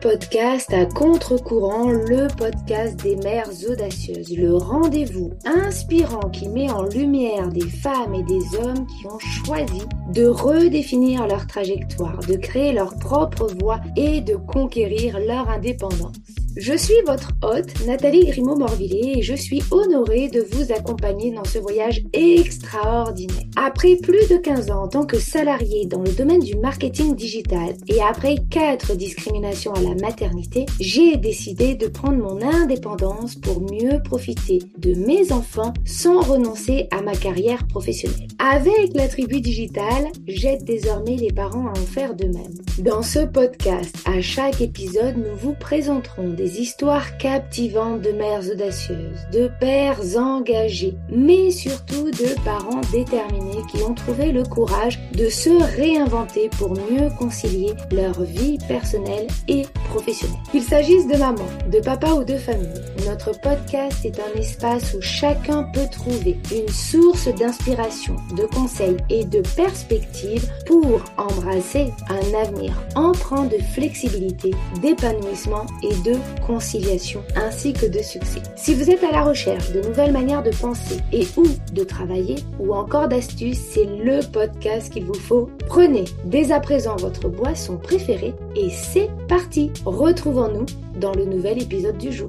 Podcast à contre-courant, le podcast des mères audacieuses, le rendez-vous inspirant qui met en lumière des femmes et des hommes qui ont choisi de redéfinir leur trajectoire, de créer leur propre voie et de conquérir leur indépendance. Je suis votre hôte, Nathalie Grimaud-Morvillet, et je suis honorée de vous accompagner dans ce voyage extraordinaire. Après plus de 15 ans en tant que salariée dans le domaine du marketing digital et après 4 discriminations à la maternité, j'ai décidé de prendre mon indépendance pour mieux profiter de mes enfants sans renoncer à ma carrière professionnelle. Avec la tribu digitale, j'aide désormais les parents à en faire de même. Dans ce podcast, à chaque épisode, nous vous présenterons des histoires captivantes de mères audacieuses, de pères engagés, mais surtout de parents déterminés qui ont trouvé le courage de se réinventer pour mieux concilier leur vie personnelle et professionnelle. Qu'il s'agisse de maman, de papa ou de famille, notre podcast est un espace où chacun peut trouver une source d'inspiration, de conseils et de perspectives pour embrasser un avenir empreint de flexibilité, d'épanouissement et de conciliation ainsi que de succès. Si vous êtes à la recherche de nouvelles manières de penser et ou de travailler ou encore d'astuces, c'est le podcast qu'il vous faut. Prenez dès à présent votre boisson préférée et c'est parti. Retrouvons-nous dans le nouvel épisode du jour.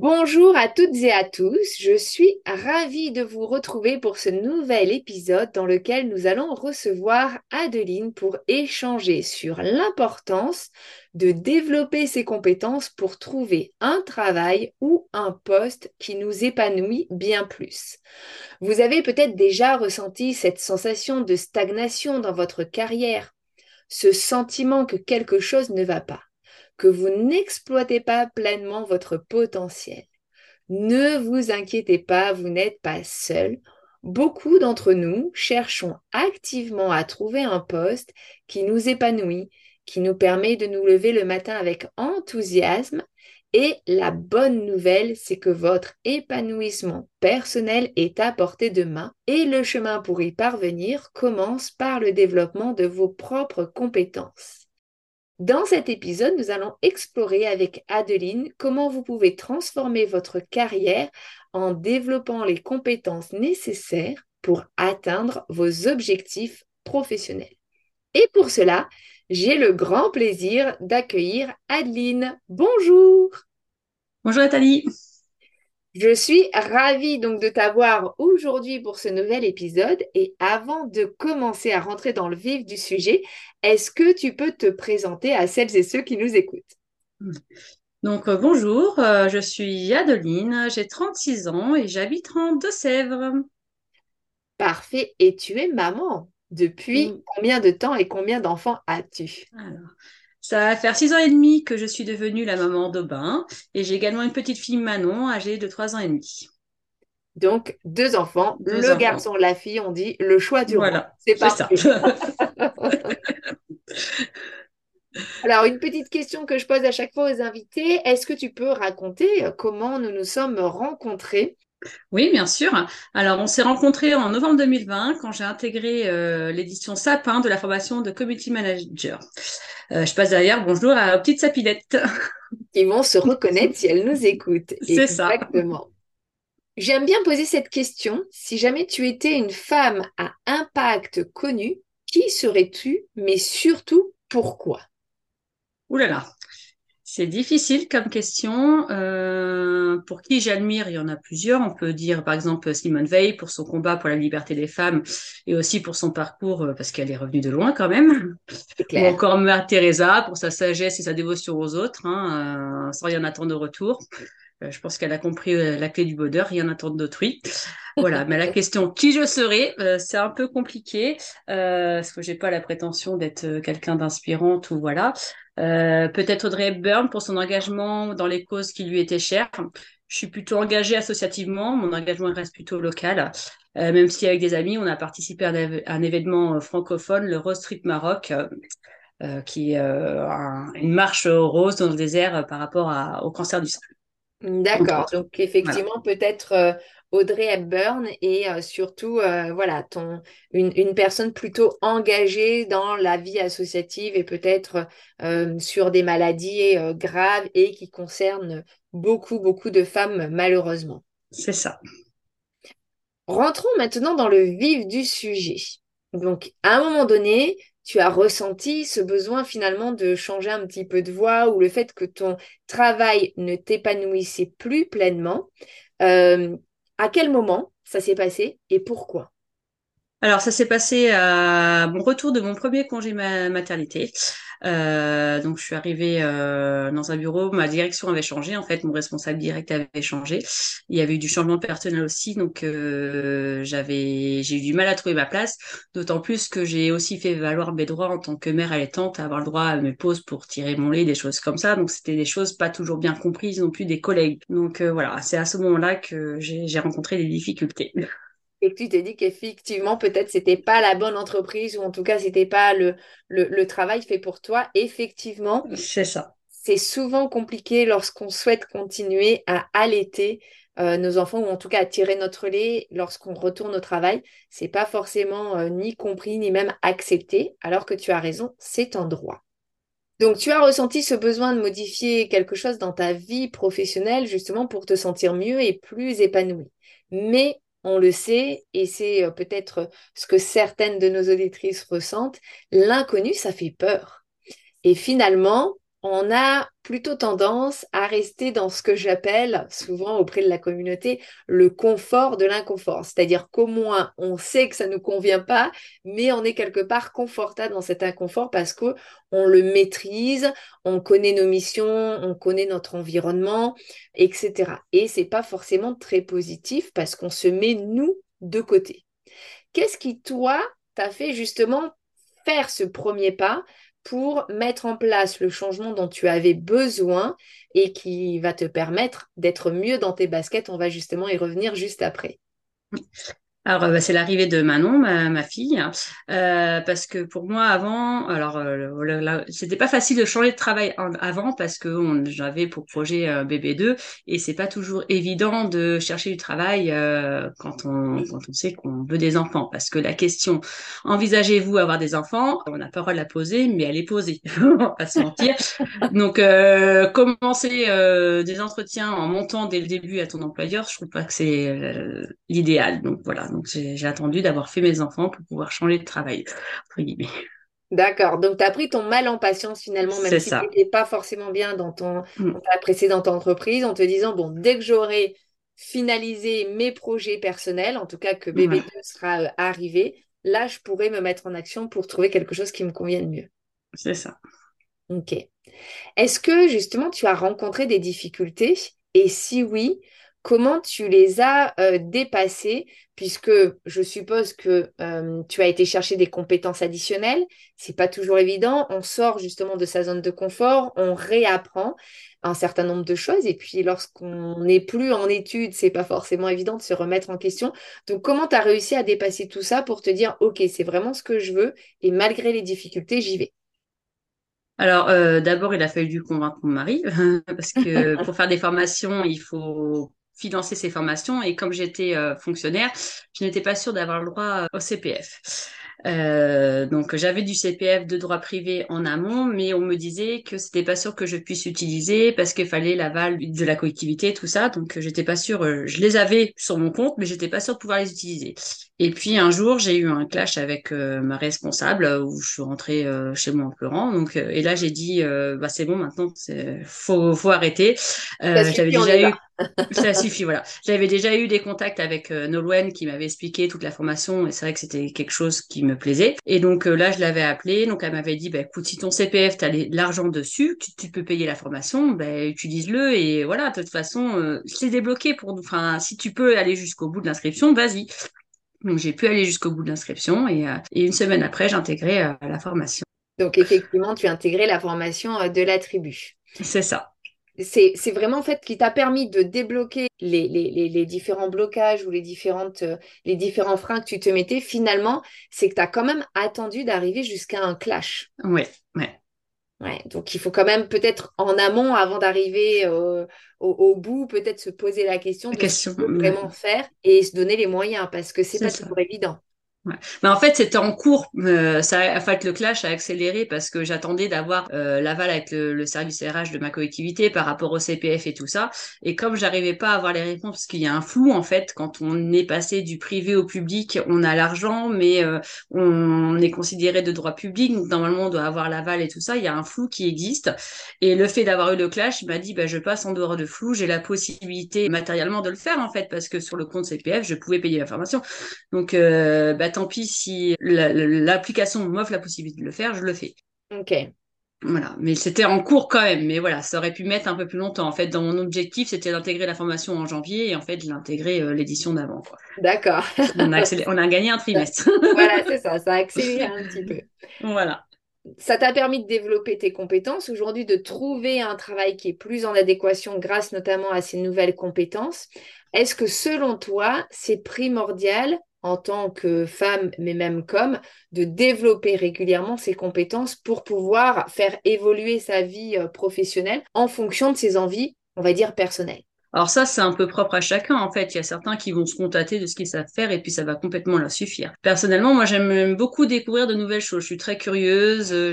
Bonjour à toutes et à tous, je suis ravie de vous retrouver pour ce nouvel épisode dans lequel nous allons recevoir Adeline pour échanger sur l'importance de développer ses compétences pour trouver un travail ou un poste qui nous épanouit bien plus. Vous avez peut-être déjà ressenti cette sensation de stagnation dans votre carrière, ce sentiment que quelque chose ne va pas que vous n'exploitez pas pleinement votre potentiel. Ne vous inquiétez pas, vous n'êtes pas seul. Beaucoup d'entre nous cherchons activement à trouver un poste qui nous épanouit, qui nous permet de nous lever le matin avec enthousiasme. Et la bonne nouvelle, c'est que votre épanouissement personnel est à portée de main et le chemin pour y parvenir commence par le développement de vos propres compétences. Dans cet épisode, nous allons explorer avec Adeline comment vous pouvez transformer votre carrière en développant les compétences nécessaires pour atteindre vos objectifs professionnels. Et pour cela, j'ai le grand plaisir d'accueillir Adeline. Bonjour. Bonjour Nathalie. Je suis ravie donc de t'avoir aujourd'hui pour ce nouvel épisode. Et avant de commencer à rentrer dans le vif du sujet, est-ce que tu peux te présenter à celles et ceux qui nous écoutent? Donc euh, bonjour, euh, je suis Adeline, j'ai 36 ans et j'habite en Deux-Sèvres. Parfait, et tu es maman. Depuis combien de temps et combien d'enfants as-tu? Ça va faire six ans et demi que je suis devenue la maman d'Aubin et j'ai également une petite fille Manon âgée de trois ans et demi. Donc, deux enfants, le garçon, la fille, on dit le choix du voilà, C'est parfait. Ça. Alors, une petite question que je pose à chaque fois aux invités, est-ce que tu peux raconter comment nous nous sommes rencontrés? Oui, bien sûr. Alors, on s'est rencontrés en novembre 2020 quand j'ai intégré euh, l'édition Sapin de la formation de Community Manager. Euh, je passe derrière. Bonjour à petite sapilette. Ils vont se reconnaître si elles nous écoutent. C'est ça. Exactement. J'aime bien poser cette question. Si jamais tu étais une femme à impact connu, qui serais-tu, mais surtout pourquoi? Ouh là là, c'est difficile comme question. Euh, pour qui j'admire, il y en a plusieurs. On peut dire par exemple Simone Veil pour son combat pour la liberté des femmes et aussi pour son parcours euh, parce qu'elle est revenue de loin quand même. Ou encore Mère Teresa pour sa sagesse et sa dévotion aux autres, hein, euh, sans rien attendre de retour. Euh, je pense qu'elle a compris la clé du bonheur, rien attendre d'autrui. Voilà, mais la question qui je serai, euh, c'est un peu compliqué parce que j'ai pas la prétention d'être quelqu'un d'inspirante ou voilà. Peut-être Audrey Hepburn pour son engagement dans les causes qui lui étaient chères. Je suis plutôt engagée associativement, mon engagement reste plutôt local. même si avec des amis, on a participé à un, événement francophone, le Rose Street Maroc, qui est une marche rose dans le désert par rapport au cancer du sein. D'accord. Donc effectivement, peut-être euh, Audrey Hepburn et euh, surtout euh, voilà ton une, une, personne plutôt engagée dans la vie associative et peut-être sur des maladies graves et qui concernent beaucoup beaucoup de femmes malheureusement. C'est ça. Rentrons maintenant dans le vif du sujet. Donc à un moment donné, tu as ressenti ce besoin finalement de changer un petit peu de voix ou le fait que ton travail ne t'épanouissait plus pleinement. Euh, à quel moment ça s'est passé et pourquoi alors, ça s'est passé à mon retour de mon premier congé maternité. Euh, donc, je suis arrivée euh, dans un bureau, ma direction avait changé, en fait, mon responsable direct avait changé. Il y avait eu du changement personnel aussi, donc euh, j'avais, j'ai eu du mal à trouver ma place. D'autant plus que j'ai aussi fait valoir mes droits en tant que mère allaitante, à avoir le droit à mes pauses pour tirer mon lait, des choses comme ça. Donc, c'était des choses pas toujours bien comprises non plus des collègues. Donc voilà, c'est à ce moment-là que j'ai rencontré des difficultés. Et que tu t'es dit qu'effectivement, peut-être c'était pas la bonne entreprise ou en tout cas, c'était pas le, le, travail fait pour toi. Effectivement, c'est ça. C'est souvent compliqué lorsqu'on souhaite continuer à allaiter euh, nos enfants ou en tout cas à tirer notre lait lorsqu'on retourne au travail. C'est pas forcément euh, ni compris ni même accepté, alors que tu as raison, c'est en droit. Donc, tu as ressenti ce besoin de modifier quelque chose dans ta vie professionnelle justement pour te sentir mieux et plus épanoui. Mais on le sait, et c'est euh, peut-être ce que certaines de nos auditrices ressentent, l'inconnu, ça fait peur. Et finalement, on a plutôt tendance à rester dans ce que j'appelle souvent auprès de la communauté le confort de l'inconfort. C'est-à-dire qu'au moins on sait que ça ne nous convient pas, mais on est quelque part confortable dans cet inconfort parce que on le maîtrise, on connaît nos missions, on connaît notre environnement, etc. Et c'est pas forcément très positif parce qu'on se met nous de côté. Qu'est-ce qui toi t'a fait justement faire ce premier pas pour mettre en place le changement dont tu avais besoin et qui va te permettre d'être mieux dans tes baskets. On va justement y revenir juste après. Alors, euh, bah, c'est l'arrivée de Manon, ma, fille, euh, parce que pour moi, avant, alors, euh, c'était pas facile de changer de travail avant parce que j'avais pour projet un bébé 2 et c'est pas toujours évident de chercher du travail quand, on, quand on sait qu'on veut des enfants. Parce que la question, envisagez-vous avoir des enfants? On n'a pas le droit de la poser, mais elle est posée, on va pas se mentir. Donc, commencer des entretiens en montant dès le début à ton employeur, je trouve pas que c'est l'idéal. Donc, voilà. Donc j'ai attendu d'avoir fait mes enfants pour pouvoir changer de travail, entre guillemets. D'accord. Donc, tu as pris ton mal en patience finalement, même si tu n'étais pas forcément bien dans, ton, mm. ta précédente entreprise, en te disant, bon, dès que j'aurai finalisé mes projets personnels, en tout cas que bébé 2 sera euh, arrivé, là, je pourrai me mettre en action pour trouver quelque chose qui me convienne mieux. C'est ça. Ok. Est-ce que justement, tu as rencontré des difficultés? Et si oui, comment tu les as euh, dépassées puisque je suppose que euh, tu as été chercher des compétences additionnelles. C'est pas toujours évident. On sort justement de sa zone de confort, on réapprend un certain nombre de choses. Et puis, lorsqu'on n'est plus en études, c'est pas forcément évident de se remettre en question. Donc, comment tu as réussi à dépasser tout ça pour te dire, OK, c'est vraiment ce que je veux et malgré les difficultés, j'y vais? Alors, euh, d'abord, il a fallu du convaincre mon mari, parce que pour faire des formations, il faut financer ces formations. Et comme j'étais euh, fonctionnaire, je n'étais pas sûre d'avoir le droit euh, au CPF. Euh, donc j'avais du CPF de droit privé en amont, mais on me disait que c'était pas sûr que je puisse utiliser parce qu'il fallait l'aval de la collectivité, tout ça. Donc j'étais pas sûre. je les avais sur mon compte, mais j'étais pas sûre de pouvoir les utiliser. Et puis un jour, j'ai eu un clash avec ma responsable où je suis rentrée chez moi en pleurant. Donc et là j'ai dit bah c'est bon maintenant, faut faut arrêter. j'avais déjà eu ça suffit, voilà. J'avais déjà eu des contacts avec euh, Nolwenn qui m'avait expliqué toute la formation et c'est vrai que c'était quelque chose qui me plaisait. Et donc euh, là, je l'avais appelé, donc elle m'avait dit, bah, écoute, si ton CPF, tu as l'argent dessus, tu, peux payer la formation, bah, utilise-le et voilà, de toute façon, euh, c'est débloqué pour nous. Enfin, si tu peux aller jusqu'au bout de l'inscription, vas-y. Donc j'ai pu aller jusqu'au bout de l'inscription et, et, une semaine après, j'ai intégré la formation. Donc effectivement, tu as intégré la formation de la tribu. C'est ça c'est vraiment en fait qui t'a permis de débloquer les, les, les, différents blocages ou les, différentes, euh, les différents freins que tu te mettais. Finalement, c'est que tu as quand même attendu d'arriver jusqu'à un clash. Oui, ouais. Ouais, donc il faut quand même peut-être en amont, avant d'arriver euh, au, bout, peut-être se poser la question de question, ce qu'on veut vraiment faire et se donner les moyens parce que c'est pas toujours évident. Mais en fait, c'était en cours. Euh, ça, en fait, le clash a accéléré parce que j'attendais d'avoir euh, l'aval avec le, service RH de ma collectivité par rapport au CPF et tout ça. Et comme j'arrivais pas à avoir les réponses, parce qu'il y a un flou en fait, quand on est passé du privé au public, on a l'argent, mais euh, on est considéré de droit public, donc normalement on doit avoir l'aval et tout ça. Il y a un flou qui existe. Et le fait d'avoir eu le clash, m'a dit, bah, je passe en dehors de flou, j'ai la possibilité matériellement de le faire en fait, parce que sur le compte CPF, je pouvais payer la formation. Donc, bah, tant pis si l'application m'offre la possibilité de le faire, je le fais. Ok. Voilà, mais c'était en cours quand même, mais voilà, ça aurait pu mettre un peu plus longtemps. En fait, dans mon objectif, c'était d'intégrer la formation en janvier et en fait, intégré euh, l'édition d'avant. D'accord. on, a on a gagné un trimestre. voilà, c'est ça, ça a accéléré un petit peu. Voilà. Ça t'a permis de développer tes compétences, aujourd'hui de trouver un travail qui est plus en adéquation grâce notamment à ces nouvelles compétences. Est-ce que selon toi, c'est primordial en tant que femme, mais même comme, de développer régulièrement ses compétences pour pouvoir faire évoluer sa vie euh, professionnelle en fonction de ses envies, on va dire, personnelles. Alors ça, c'est un peu propre à chacun en fait. Il y a certains qui vont se contenter de ce qu'ils savent faire et puis ça va complètement leur suffire. Personnellement, moi j'aime beaucoup découvrir de nouvelles choses. Je suis très curieuse, euh,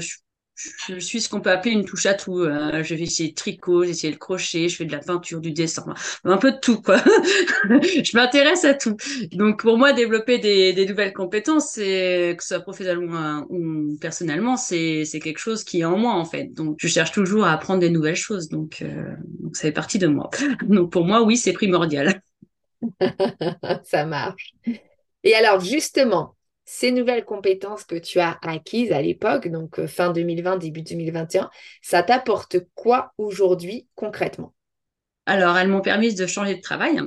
je suis ce qu'on peut appeler une touche à tout. Euh, je vais essayer le tricot, j'ai essayé le crochet, je fais de la peinture, du dessin, un peu de tout quoi. je m'intéresse à tout. Donc pour moi, développer des, des nouvelles compétences, que ce soit professionnellement ou personnellement, c'est c'est quelque chose qui est en moi en fait. Donc je cherche toujours à apprendre des nouvelles choses. Donc, euh, donc ça fait partie de moi. Donc pour moi, oui, c'est primordial. ça marche. Et alors justement, ces nouvelles compétences que tu as acquises à l'époque, donc euh, fin 2020, début 2021, ça t'apporte quoi aujourd'hui concrètement? Alors, elles m'ont permis de changer de travail.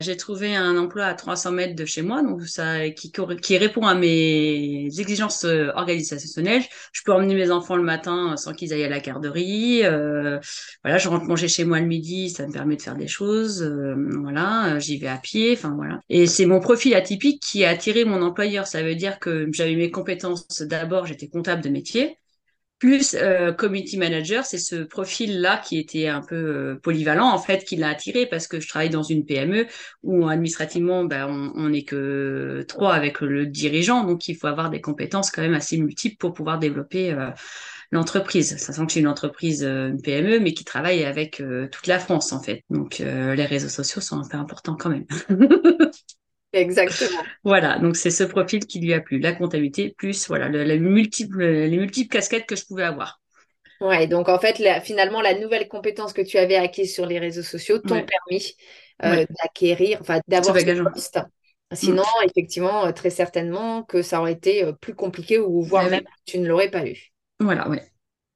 J'ai trouvé un emploi à 300 mètres de chez moi, donc ça qui, qui répond à mes exigences euh, organisationnelles. Je peux emmener mes enfants le matin sans qu'ils aillent à la garderie. Euh, voilà, je rentre manger chez moi le midi, ça me permet de faire des choses. Euh, voilà, j'y vais à pied. Enfin voilà. Et c'est mon profil atypique qui a attiré mon employeur. Ça veut dire que j'avais mes compétences. D'abord, j'étais comptable de métier plus euh, community manager, c'est ce profil-là qui était un peu euh, polyvalent en fait, qui l'a attiré parce que je travaille dans une PME où administrativement, ben, on n'est que trois avec le dirigeant, donc il faut avoir des compétences quand même assez multiples pour pouvoir développer euh, l'entreprise. Ça sent que c'est une entreprise, une PME, mais qui travaille avec toute la France en fait. Donc les réseaux sociaux sont un peu importants quand même. Exactement. Voilà, donc c'est ce profil qui lui a plu, la comptabilité plus voilà les multiples casquettes que je pouvais avoir. Ouais, donc en fait, finalement, la nouvelle compétence que tu avais acquise sur les réseaux sociaux t'ont permis euh, d'acquérir, enfin d'avoir ce poste. Sinon, mm. effectivement, euh, très certainement que ça aurait été euh, plus compliqué ou voire même tu ne l'aurais pas eu. Voilà, ouais.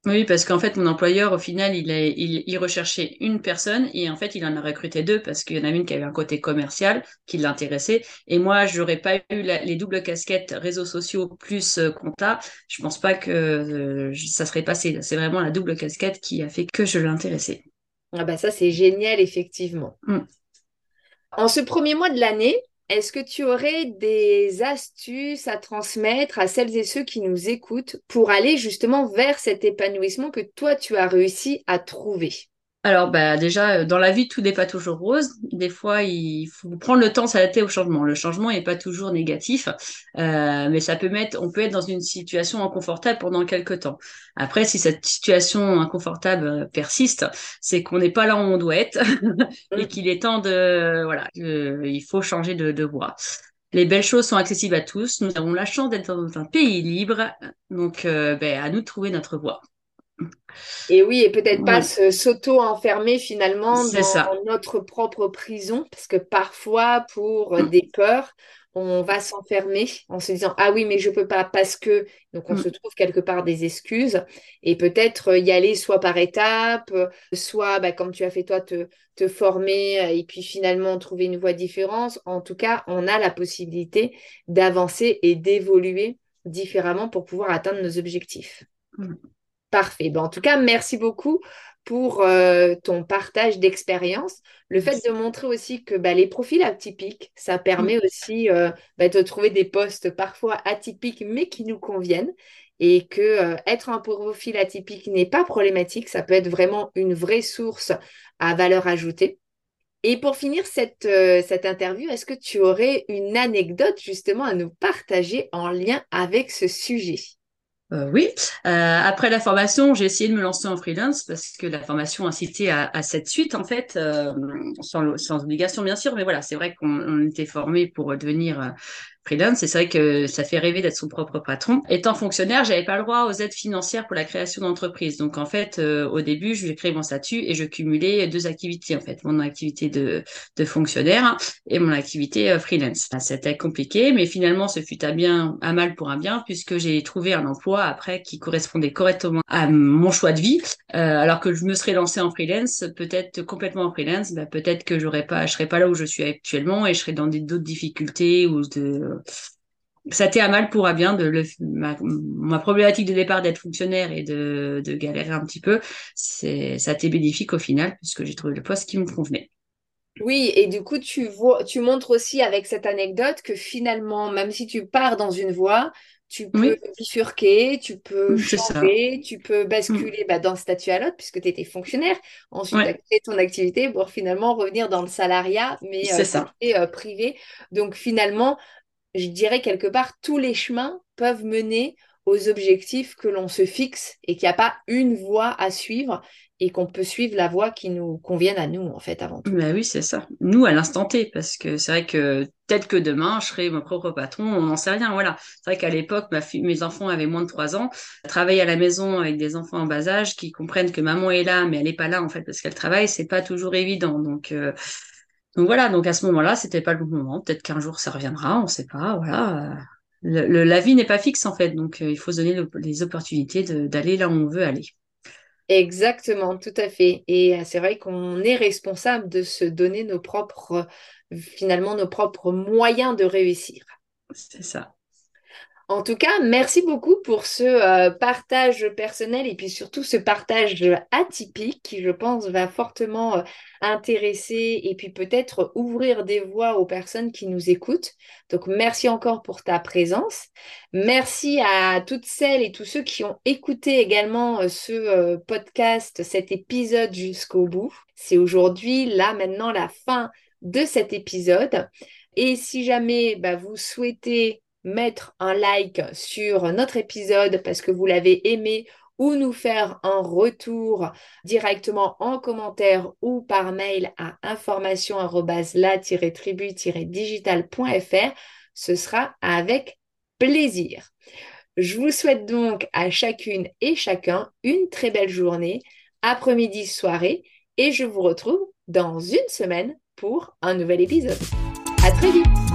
Oui, parce qu'en fait, mon employeur, au final, il, est, il, recherchait une personne et en fait, il en a recruté deux parce qu'il y en a une qui avait un côté commercial qui l'intéressait. Et moi, j'aurais pas eu les doubles casquettes réseaux sociaux plus euh, compta. Je pense pas que euh, ça serait passé. C'est vraiment la double casquette qui a fait que je l'intéressais. Ah bah ça, c'est génial, effectivement. Mm. En ce premier mois de l'année, est-ce que tu aurais des astuces à transmettre à celles et ceux qui nous écoutent pour aller justement vers cet épanouissement que toi, tu as réussi à trouver? Alors, bah, déjà, euh, dans la vie, tout n'est pas toujours rose. Des fois, il faut prendre le temps de s'adapter au changement. Le changement n'est pas toujours négatif, euh, mais ça peut mettre, on peut être dans une situation inconfortable pendant quelques temps. Après, si cette situation inconfortable euh, persiste, c'est qu'on n'est pas là où on doit être et mm. qu'il est temps de, voilà, il faut changer de, de voie. Les belles choses sont accessibles à tous. Nous avons la chance d'être dans un pays libre, donc ben, à nous de trouver notre voie. Et oui, et peut-être pas s'auto-enfermer finalement dans notre propre prison, parce que parfois, pour euh, des peurs, on va s'enfermer en se disant ah oui mais je peux pas parce que donc on mm. se trouve quelque part des excuses. Et peut-être euh, y aller soit par étapes soit bah, comme tu as fait toi te, te former euh, et puis finalement trouver une voie différente. En tout cas on a la possibilité d'avancer et d'évoluer différemment pour pouvoir atteindre nos objectifs. Mm. Parfait. Ben, en tout cas, merci beaucoup pour euh, ton partage d'expérience. Le fait de montrer aussi que bah, les profils atypiques, ça permet aussi euh, bah, de trouver des postes parfois atypiques mais qui nous conviennent et que euh, être un profil atypique n'est pas problématique, ça peut être vraiment une vraie source à valeur ajoutée. Et pour finir cette, cette interview, est-ce que tu aurais une anecdote justement à nous partager en lien avec ce sujet? Euh, oui. Euh, après la formation, j'ai essayé de me lancer en freelance parce que la formation incitait à, à cette suite, en fait, euh, sans, sans, obligation bien sûr, mais voilà, c'est vrai qu'on était formé pour devenir freelance. C'est vrai que ça fait rêver d'être son propre patron. Étant fonctionnaire, j'avais pas le droit aux aides financières pour la création d'entreprise. Donc en fait, euh, au début, j'ai créé mon statut et je cumulais deux activités en fait, mon activité de, de fonctionnaire et mon activité euh, freelance. C'était compliqué, mais finalement, ce fut à bien, à mal pour un bien, puisque j'ai trouvé un emploi après qui correspondait correctement à mon choix de vie. Euh, alors que je me serais lancé en freelance, peut-être complètement en freelance, bah, peut-être que j'aurais pas, je serais pas là où je suis actuellement et je serais dans d'autres difficultés ou de ça t'est à mal pour à bien de le, ma, problématique de départ d'être fonctionnaire et de, de galérer un petit peu, c'est ça t'est bénéfique au final puisque j'ai trouvé le poste qui me convenait. Oui, et du coup, tu vois, tu montres aussi avec cette anecdote que finalement, même si tu pars dans une voie, tu peux bifurquer, tu peux changer, tu peux basculer bah, d'un statut à l'autre puisque tu étais fonctionnaire. Ensuite, tu as créé ton activité pour finalement revenir dans le salariat, mais euh, euh, privé. Donc finalement, je dirais quelque part, tous les chemins peuvent mener aux objectifs que l'on se fixe et qu'il n'y a pas une voie à suivre et qu'on peut suivre la voie qui nous convienne à nous, en fait, avant tout. Ben oui, c'est ça. Nous, à l'instant T, parce que c'est vrai que peut-être que demain, je serai mon propre patron, on n'en sait rien, voilà. C'est vrai qu'à l'époque, mes enfants avaient moins de 3 ans. Travailler à la maison avec des enfants en bas âge qui comprennent que maman est là, mais elle n'est pas là, en fait, parce qu'elle travaille, c'est pas toujours évident. Donc, euh, donc voilà, donc à ce moment-là, c'était pas le bon moment. Peut-être qu'un jour ça reviendra, on ne sait pas. Voilà, le, la vie n'est pas fixe en fait, donc euh, il faut se donner les opportunités d'aller là où on veut aller. Exactement, tout à fait. Et euh, c'est vrai qu'on est responsable de se donner nos propres, finalement, nos propres moyens de réussir. C'est ça. En tout cas, merci beaucoup pour ce euh, partage personnel et puis surtout ce partage atypique qui, je pense, va fortement euh, intéresser et puis peut-être ouvrir des voies aux personnes qui nous écoutent. Donc, merci encore pour ta présence. Merci à toutes celles et tous ceux qui ont écouté également euh, ce podcast, cet épisode jusqu'au bout. C'est aujourd'hui, là, maintenant, la fin de cet épisode. Et si jamais bah, vous souhaitez mettre un like sur notre épisode parce que vous l'avez aimé ou nous faire un retour directement en commentaire ou par mail à information-la-tribu-digital.fr. Ce sera avec plaisir. Je vous souhaite donc à chacune et chacun une très belle journée, après-midi, soirée, et je vous retrouve dans une semaine pour un nouvel épisode. À très vite!